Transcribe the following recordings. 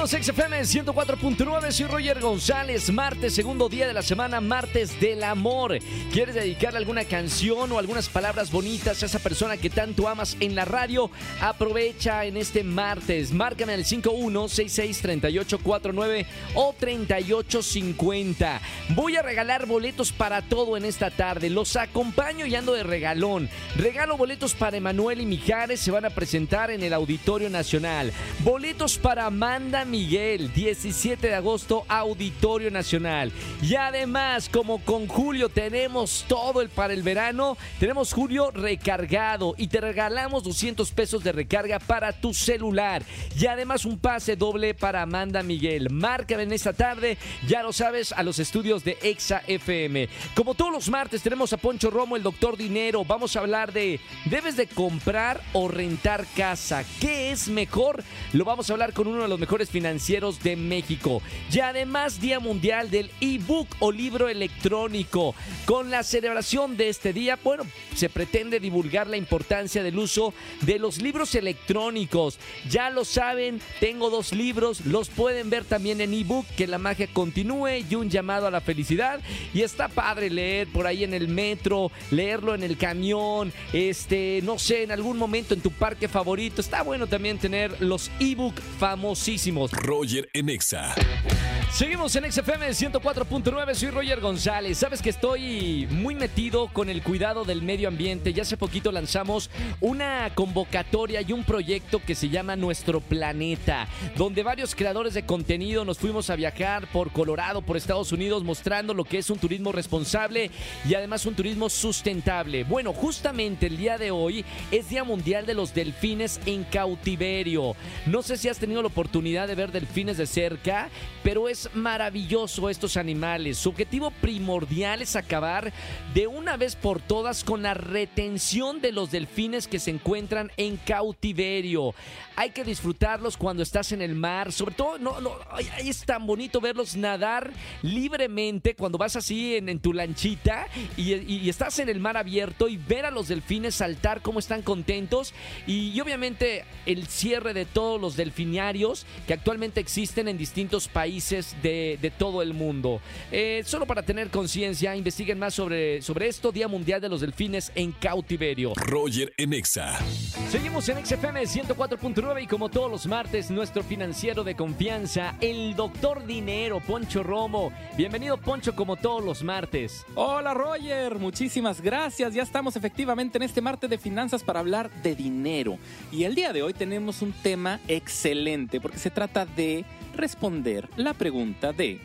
Bienvenidos a XFM 104.9, soy Roger González, martes, segundo día de la semana, martes del amor. ¿Quieres dedicarle alguna canción o algunas palabras bonitas a esa persona que tanto amas en la radio? Aprovecha en este martes, márcame al 51663849 o 3850. Voy a regalar boletos para todo en esta tarde, los acompaño y ando de regalón. Regalo boletos para Emanuel y Mijares, se van a presentar en el Auditorio Nacional. Boletos para Amanda Miguel, 17 de agosto, Auditorio Nacional. Y además, como con Julio tenemos todo el para el verano, tenemos Julio recargado y te regalamos 200 pesos de recarga para tu celular. Y además un pase doble para Amanda Miguel. Márcame en esta tarde, ya lo sabes, a los estudios de Exa FM. Como todos los martes tenemos a Poncho Romo, el doctor Dinero. Vamos a hablar de, ¿debes de comprar o rentar casa? ¿Qué es mejor? Lo vamos a hablar con uno de los mejores financieros de México. Y además Día Mundial del ebook o libro electrónico. Con la celebración de este día, bueno, se pretende divulgar la importancia del uso de los libros electrónicos. Ya lo saben, tengo dos libros, los pueden ver también en ebook, que la magia continúe y un llamado a la felicidad. Y está padre leer por ahí en el metro, leerlo en el camión, este, no sé, en algún momento en tu parque favorito. Está bueno también tener los ebook famosos Roger en Exa. Seguimos en XFM 104.9, soy Roger González. Sabes que estoy muy metido con el cuidado del medio ambiente. Ya hace poquito lanzamos una convocatoria y un proyecto que se llama Nuestro Planeta, donde varios creadores de contenido nos fuimos a viajar por Colorado, por Estados Unidos, mostrando lo que es un turismo responsable y además un turismo sustentable. Bueno, justamente el día de hoy es Día Mundial de los Delfines en Cautiverio. No sé si has tenido la oportunidad de ver delfines de cerca, pero es maravilloso estos animales. Su objetivo primordial es acabar de una vez por todas con la retención de los delfines que se encuentran en cautiverio. Hay que disfrutarlos cuando estás en el mar, sobre todo no, es tan bonito verlos nadar libremente cuando vas así en, tu lanchita y, estás en el mar abierto y ver a los delfines saltar como están contentos y, y obviamente el cierre de todos los delfiniarios que actualmente existen en distintos países de, todo el mundo. Eh, solo para tener conciencia, investiguen más sobre, sobre esto, Día Mundial de los Delfines en Cautiverio. Roger Enexa. Seguimos en XFM 104.9 y como todos los martes, nuestro financiero de confianza, el doctor Dinero, Poncho Romo. Bienvenido, Poncho, como todos los martes. Hola, Roger. Muchísimas gracias. Ya estamos efectivamente en este martes de finanzas para hablar de dinero. Y el día de hoy tenemos un tema excelente porque se trata de responder la pregunta de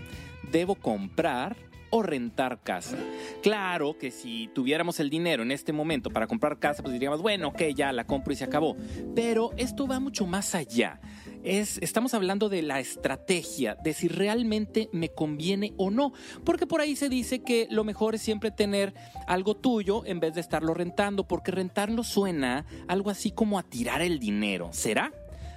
¿debo comprar o rentar casa? Claro que si tuviéramos el dinero en este momento para comprar casa, pues diríamos, bueno, ok, ya la compro y se acabó. Pero esto va mucho más allá. Es, estamos hablando de la estrategia, de si realmente me conviene o no. Porque por ahí se dice que lo mejor es siempre tener algo tuyo en vez de estarlo rentando, porque rentarlo suena algo así como a tirar el dinero. ¿Será?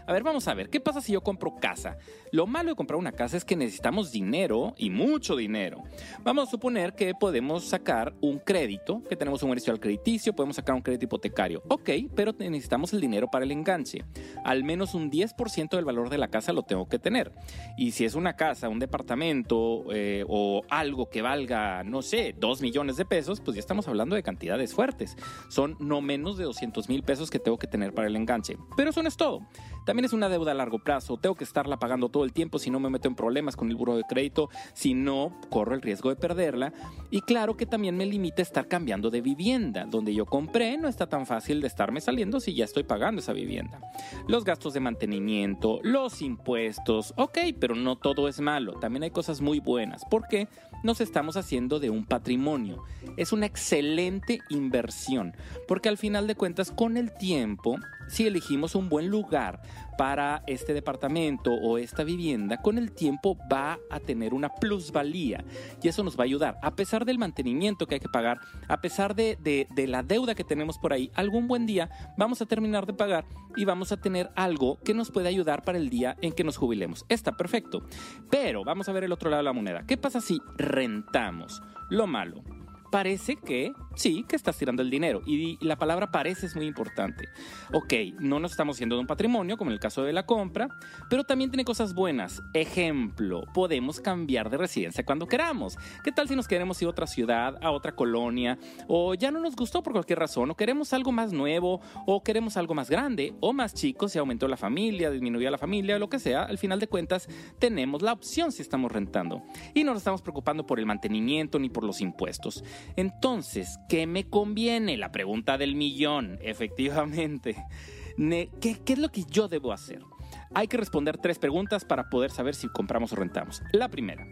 A ver, vamos a ver, ¿qué pasa si yo compro casa? Lo malo de comprar una casa es que necesitamos dinero y mucho dinero. Vamos a suponer que podemos sacar un crédito, que tenemos un al crediticio, podemos sacar un crédito hipotecario. Ok, pero necesitamos el dinero para el enganche. Al menos un 10% del valor de la casa lo tengo que tener. Y si es una casa, un departamento eh, o algo que valga, no sé, 2 millones de pesos, pues ya estamos hablando de cantidades fuertes. Son no menos de 200 mil pesos que tengo que tener para el enganche. Pero eso no es todo. También es una deuda a largo plazo. Tengo que estarla pagando todo el tiempo si no me meto en problemas con el buro de crédito, si no corro el riesgo de perderla. Y claro que también me limita estar cambiando de vivienda. Donde yo compré no está tan fácil de estarme saliendo si ya estoy pagando esa vivienda. Los gastos de mantenimiento, los impuestos, ok, pero no todo es malo. También hay cosas muy buenas. ¿Por qué? nos estamos haciendo de un patrimonio. Es una excelente inversión, porque al final de cuentas, con el tiempo, si elegimos un buen lugar para este departamento o esta vivienda, con el tiempo va a tener una plusvalía y eso nos va a ayudar. A pesar del mantenimiento que hay que pagar, a pesar de, de la deuda que tenemos por ahí, algún buen día vamos a terminar de pagar y vamos a tener algo que nos puede ayudar para el día en que nos jubilemos. Está perfecto. Pero vamos a ver el otro lado de la moneda. ¿Qué pasa si rentamos? Lo malo parece que sí, que estás tirando el dinero. Y la palabra parece es muy importante. Ok, no nos estamos yendo de un patrimonio, como en el caso de la compra, pero también tiene cosas buenas. Ejemplo, podemos cambiar de residencia cuando queramos. ¿Qué tal si nos queremos ir a otra ciudad, a otra colonia, o ya no nos gustó por cualquier razón, o queremos algo más nuevo, o queremos algo más grande, o más chico, si aumentó la familia, disminuyó la familia, lo que sea, al final de cuentas tenemos la opción si estamos rentando. Y no nos estamos preocupando por el mantenimiento ni por los impuestos. Entonces, ¿qué me conviene? La pregunta del millón, efectivamente. ¿Qué, ¿Qué es lo que yo debo hacer? Hay que responder tres preguntas para poder saber si compramos o rentamos. La primera,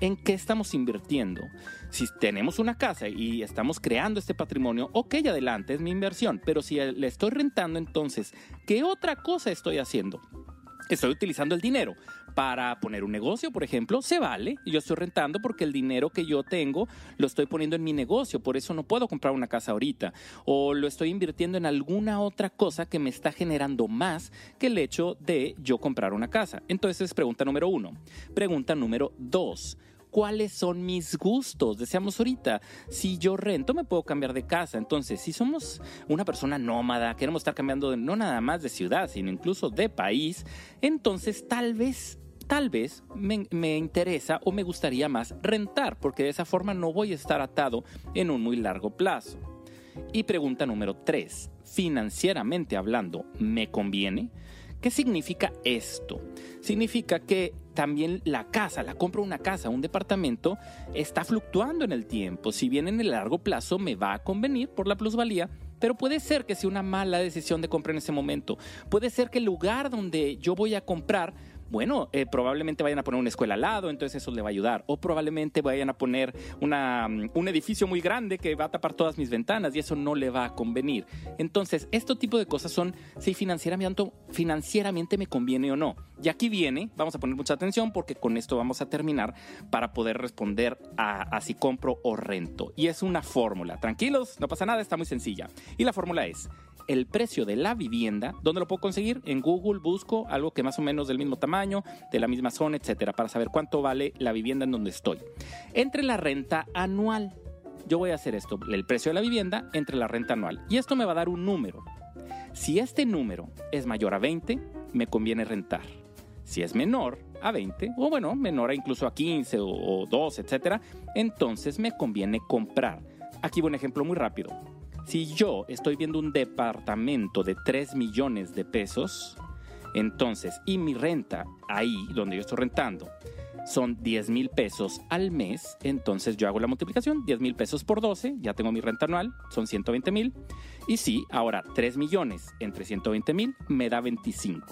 en qué estamos invirtiendo. Si tenemos una casa y estamos creando este patrimonio, ok, adelante, es mi inversión. Pero si le estoy rentando, entonces, ¿qué otra cosa estoy haciendo? Estoy utilizando el dinero para poner un negocio, por ejemplo, se vale. Yo estoy rentando porque el dinero que yo tengo lo estoy poniendo en mi negocio, por eso no puedo comprar una casa ahorita. O lo estoy invirtiendo en alguna otra cosa que me está generando más que el hecho de yo comprar una casa. Entonces es pregunta número uno. Pregunta número dos cuáles son mis gustos. Decíamos ahorita, si yo rento me puedo cambiar de casa. Entonces, si somos una persona nómada, queremos estar cambiando no nada más de ciudad, sino incluso de país, entonces tal vez tal vez me, me, interesa o me gustaría más rentar, porque de esa forma no voy a estar atado en un muy largo plazo. Y pregunta número 3, financieramente hablando, ¿me conviene? ¿Qué significa esto? Significa que también la casa, la compra de una casa, un departamento, está fluctuando en el tiempo. Si bien en el largo plazo me va a convenir por la plusvalía, pero puede ser que sea una mala decisión de compra en ese momento. Puede ser que el lugar donde yo voy a comprar bueno, eh, probablemente vayan a poner una escuela al lado, entonces eso le va a ayudar. O probablemente vayan a poner una, mm, un edificio muy grande que va a tapar todas mis ventanas y eso no le va a convenir. Entonces, este tipo de cosas son si financieramente, financieramente me conviene o no. Y aquí viene, vamos a poner mucha atención porque con esto vamos a terminar para poder responder a, a si compro o rento. Y es una fórmula. Tranquilos, no pasa nada, está muy sencilla. Y la fórmula es el precio de la vivienda, ¿dónde lo puedo conseguir? En Google busco algo que más o menos del mismo tamaño, de la misma zona, etcétera, para saber cuánto vale la vivienda en donde estoy. Entre la renta anual. Yo voy a hacer esto, el precio de la vivienda entre la renta anual. Y esto me va a dar un número. Si este número es mayor a 20, me conviene rentar. Si es menor a 20, o bueno, menor a incluso a 15 o, o 2, etcétera, entonces me conviene comprar. Aquí un ejemplo muy rápido. Si yo estoy viendo un departamento de 3 millones de pesos, entonces, y mi renta ahí donde yo estoy rentando son 10 mil pesos al mes, entonces yo hago la multiplicación, 10 mil pesos por 12, ya tengo mi renta anual, son 120 mil. Y sí, ahora 3 millones entre 120 mil me da 25.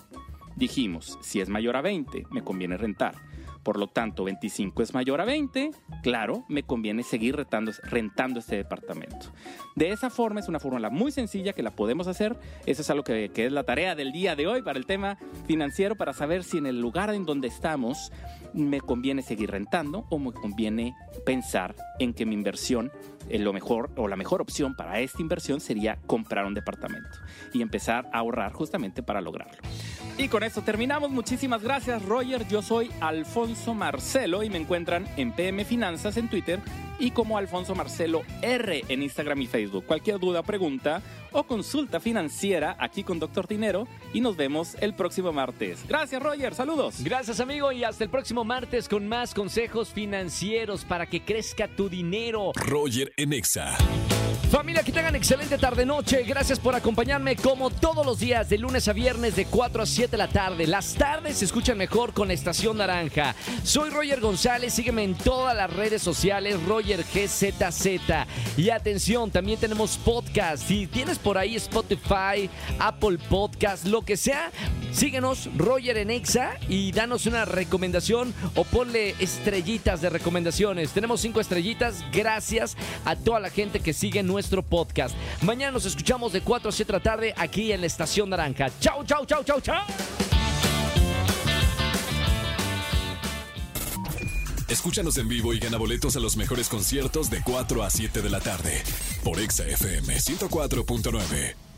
Dijimos, si es mayor a 20, me conviene rentar. Por lo tanto, 25 es mayor a 20, claro, me conviene seguir rentando, este departamento. De esa forma es una fórmula muy sencilla que la podemos hacer. Eso es algo que, es la tarea del día de hoy para el tema financiero, para saber si en el lugar en donde estamos me conviene seguir rentando o me conviene pensar en que mi inversión lo mejor o la mejor opción para esta inversión sería comprar un departamento y empezar a ahorrar justamente para lograrlo. Y con esto terminamos. Muchísimas gracias, Roger. Yo soy Alfonso Marcelo y me encuentran en PM Finanzas en Twitter y como Alfonso Marcelo R en Instagram y Facebook. Cualquier duda, pregunta o consulta financiera aquí con Doctor Dinero y nos vemos el próximo martes. Gracias, Roger. Saludos. Gracias, amigo. Y hasta el próximo martes con más consejos financieros para que crezca tu dinero. Roger Enexa. Familia, que tengan excelente tarde-noche. Gracias por acompañarme como todos los días, de lunes a viernes, de 4 a 7 de la tarde. Las tardes se escuchan mejor con Estación Naranja. Soy Roger González. Sígueme en todas las redes sociales, Roger GZZ. Y atención, también tenemos podcast. Si tienes por ahí Spotify, Apple Podcast, lo que sea, síguenos, Roger en Exa, y danos una recomendación o ponle estrellitas de recomendaciones. Tenemos cinco estrellitas. Gracias a toda la gente que sigue nuestro podcast. Mañana nos escuchamos de 4 a 7 de la tarde aquí en la Estación Naranja. Chau, chau, chau, chau, chau. Escúchanos en vivo y gana boletos a los mejores conciertos de 4 a 7 de la tarde por Exa FM 104.9.